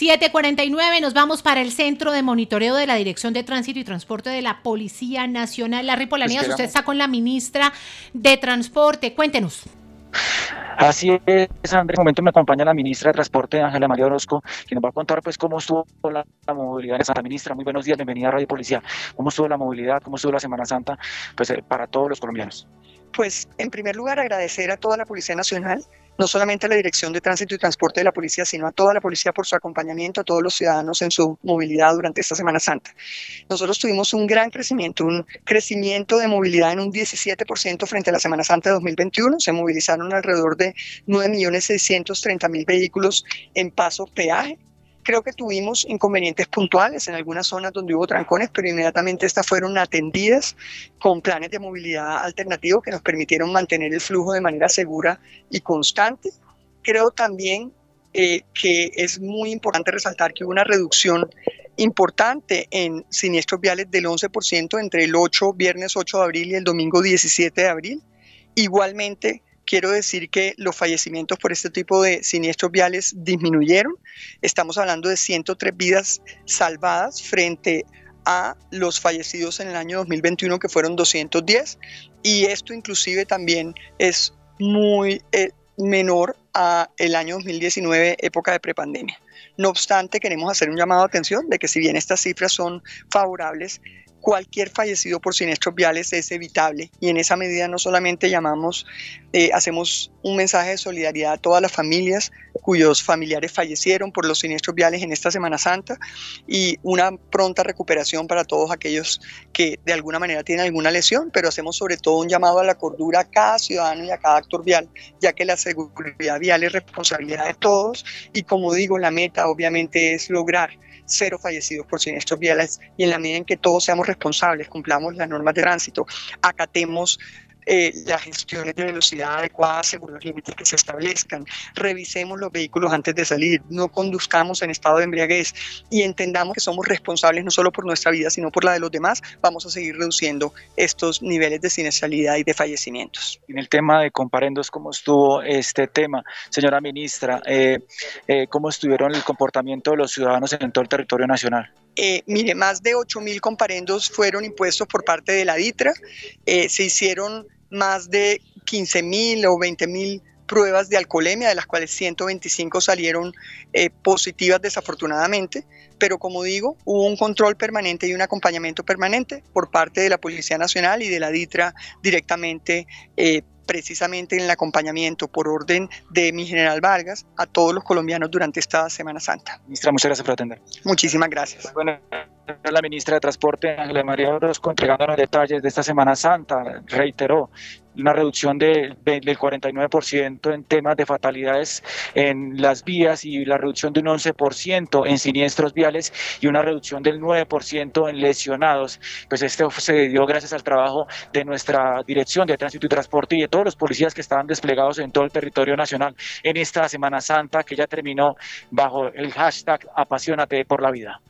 749, nos vamos para el centro de monitoreo de la Dirección de Tránsito y Transporte de la Policía Nacional. Larry Polanías, usted está con la ministra de Transporte. Cuéntenos. Así es, Andrés. En momento me acompaña la ministra de Transporte, Ángela María Orozco, quien nos va a contar pues cómo estuvo la, movilidad en Santa Ministra. Muy buenos días, bienvenida a Radio Policía. ¿Cómo estuvo la movilidad? ¿Cómo estuvo la Semana Santa? Pues eh, para todos los colombianos. Pues en primer lugar agradecer a toda la Policía Nacional no solamente a la Dirección de Tránsito y Transporte de la Policía, sino a toda la policía por su acompañamiento, a todos los ciudadanos en su movilidad durante esta Semana Santa. Nosotros tuvimos un gran crecimiento, un crecimiento de movilidad en un 17% frente a la Semana Santa de 2021. Se movilizaron alrededor de 9.630.000 vehículos en paso peaje Creo que tuvimos inconvenientes puntuales en algunas zonas donde hubo trancones, pero inmediatamente estas fueron atendidas con planes de movilidad alternativos que nos permitieron mantener el flujo de manera segura y constante. Creo también eh, que es muy importante resaltar que hubo una reducción importante en siniestros viales del 11% entre el 8, viernes 8 de abril y el domingo 17 de abril. Igualmente, quiero decir que los fallecimientos por este tipo de siniestros viales disminuyeron. Estamos hablando de 103 vidas salvadas frente a los fallecidos en el año 2021 que fueron 210 y esto inclusive también es muy eh, menor a el año 2019 época de prepandemia. No obstante, queremos hacer un llamado de atención de que si bien estas cifras son favorables, cualquier fallecido por siniestros viales es evitable. Y en esa medida no solamente llamamos, eh, hacemos un mensaje de solidaridad a todas las familias cuyos familiares fallecieron por los siniestros viales en esta Semana Santa y una pronta recuperación para todos aquellos que de alguna manera tienen alguna lesión, pero hacemos sobre todo un llamado a la cordura a cada ciudadano y a cada actor vial, ya que la seguridad vial es responsabilidad de todos. Y como digo, la obviamente es lograr cero fallecidos por siniestros viales y en la medida en que todos seamos responsables, cumplamos las normas de tránsito, acatemos eh, las gestiones de velocidad adecuadas según los límites que se establezcan, revisemos los vehículos antes de salir, no conduzcamos en estado de embriaguez y entendamos que somos responsables no solo por nuestra vida, sino por la de los demás, vamos a seguir reduciendo estos niveles de siniestralidad y de fallecimientos. En el tema de comparendos, ¿cómo estuvo este tema? Señora ministra, eh, eh, ¿cómo estuvieron el comportamiento de los ciudadanos en todo el territorio nacional? Eh, mire, más de 8.000 comparendos fueron impuestos por parte de la DITRA. Eh, se hicieron más de 15.000 o 20.000 pruebas de alcoholemia, de las cuales 125 salieron eh, positivas desafortunadamente, pero como digo, hubo un control permanente y un acompañamiento permanente por parte de la Policía Nacional y de la DITRA directamente precisamente en el acompañamiento por orden de mi general Vargas a todos los colombianos durante esta Semana Santa. Ministra, muchas gracias por atender. Muchísimas gracias. Bueno, la ministra de Transporte, Ángela María Orozco, entregándonos detalles de esta Semana Santa, reiteró una reducción del 49% en temas de fatalidades en las vías y la reducción de un 11% en siniestros viales y una reducción del 9% en lesionados. Pues esto se dio gracias al trabajo de nuestra Dirección de Tránsito y Transporte y de todos los policías que estaban desplegados en todo el territorio nacional en esta Semana Santa que ya terminó bajo el hashtag Apasionate por la vida.